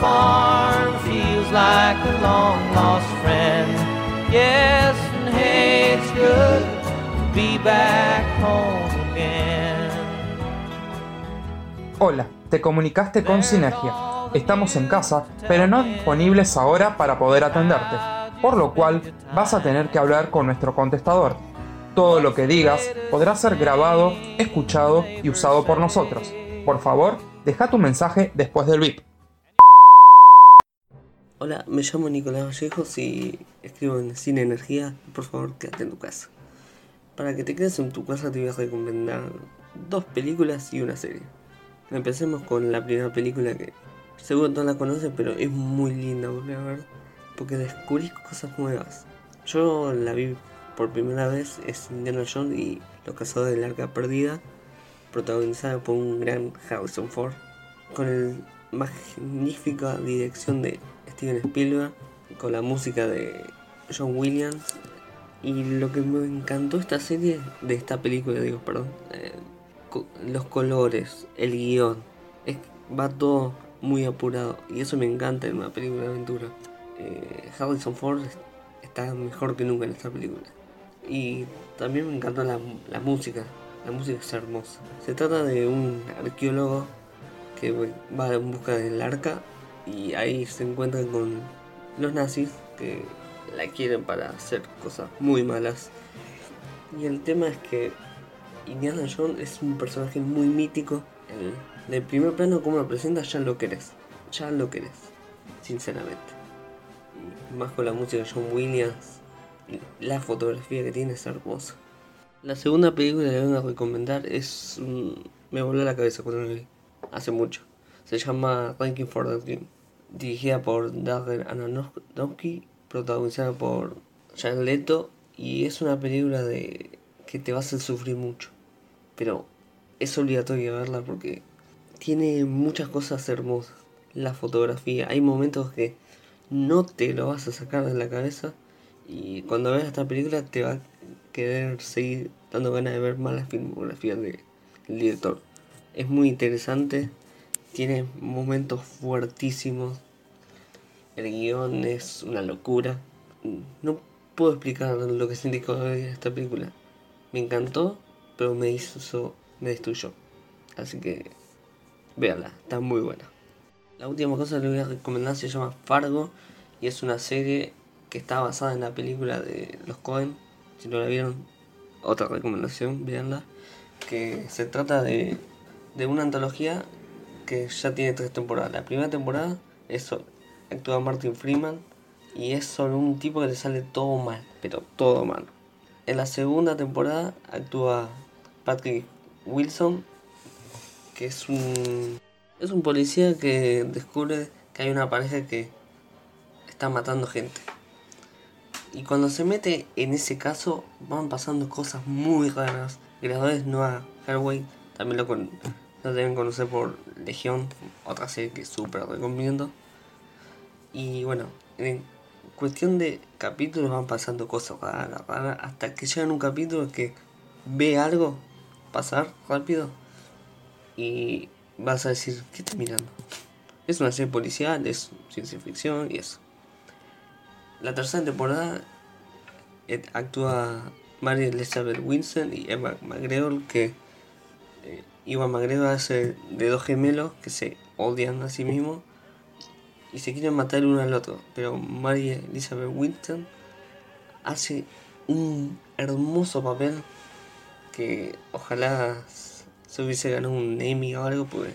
farm feels like a long lost friend. Yes, and hey, it's good to be back home again. Hola, te comunicaste con Sinergia. Estamos en casa, pero no disponibles ahora para poder atenderte, por lo cual vas a tener que hablar con nuestro contestador. Todo lo que digas podrá ser grabado, escuchado y usado por nosotros. Por favor, deja tu mensaje después del VIP. Hola, me llamo Nicolás Vallejos y escribo en Cine Energía. Por favor, quédate en tu casa. Para que te quedes en tu casa te voy a recomendar dos películas y una serie. Empecemos con la primera película que seguro todos la conocen, pero es muy linda volver a ver porque descubrís cosas nuevas. Yo la vi por primera vez, es Indiana Jones y Los Cazadores del Arca Perdida, protagonizada por un gran Harrison Ford, con la magnífica dirección de Steven Spielberg, con la música de John Williams. Y lo que me encantó esta serie, de esta película, digo, perdón, eh, los colores, el guion, es, va todo muy apurado y eso me encanta en una película de aventura. Eh, Harrison Ford está mejor que nunca en esta película. Y también me encanta la, la música, la música es hermosa. Se trata de un arqueólogo que va en busca del arca y ahí se encuentran con los nazis que la quieren para hacer cosas muy malas. Y el tema es que Indiana Jones es un personaje muy mítico. El, del primer plano, como lo presenta, ya lo querés. Ya lo querés, sinceramente. Y más con la música de John Williams, la fotografía que tiene es hermosa. La segunda película que vengo a recomendar es. mm, me voló la cabeza cuando la vi. Hace mucho. Se llama Ranking for the Dream. Dirigida por Darren Aronofsky, protagonizada por Jared Leto. Y es una película de que te va a hacer sufrir mucho. Pero es obligatorio verla porque tiene muchas cosas hermosas. La fotografía, hay momentos que no te lo vas a sacar de la cabeza. Y cuando veas esta película te va querer seguir dando ganas de ver más la filmografía de- del director. Es muy interesante, tiene momentos fuertísimos. El guion es una locura. No puedo explicar lo que vi esta película. Me encantó, pero me hizo, me destruyó. Así que véanla, está muy buena. La última cosa que les voy a recomendar se llama Fargo y es una serie que está basada en la película de los Cohen. Si no la vieron, otra recomendación, véanla. Que se trata de, de una antología que ya tiene tres temporadas. La primera temporada es actúa Martin Freeman y es sobre un tipo que le sale todo mal, pero todo mal. En la segunda temporada actúa Patrick Wilson, que es un es un policía que descubre que hay una pareja que está matando gente. Y cuando se mete en ese caso van pasando cosas muy raras. Creadores Noah Haraway también lo, con, lo deben conocer por Legión, otra serie que súper recomiendo. Y bueno, en cuestión de capítulos van pasando cosas raras, raras, hasta que llegan un capítulo que ve algo pasar rápido y vas a decir, ¿qué estás mirando? Es una serie policial, es ciencia ficción y eso. La tercera temporada eh, actúa Mary Elizabeth Winson y Eva McGregor, que eh, McGregor hace de dos gemelos que se odian a sí mismos y se quieren matar uno al otro. Pero Mary Elizabeth Winson hace un hermoso papel que ojalá se hubiese ganado un Emmy o algo, porque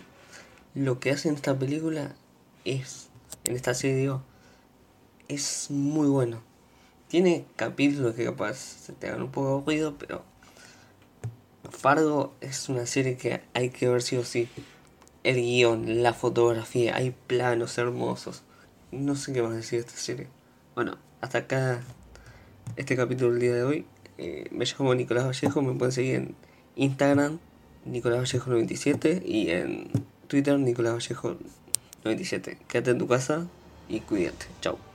lo que hace en esta película es, en esta serie digo, es muy bueno. Tiene capítulos que capaz se te hagan un poco aburrido, pero Fargo es una serie que hay que ver sí o sí. El guion, la fotografía, hay planos hermosos. No sé qué más decir de esta serie. Bueno, hasta acá este capítulo del día de hoy. Eh, me llamo Nicolás Vallejo, me pueden seguir en Instagram, Nicolás Vallejo 97 y en Twitter, Nicolás Vallejo 97. Quédate en tu casa y cuídate. Chao.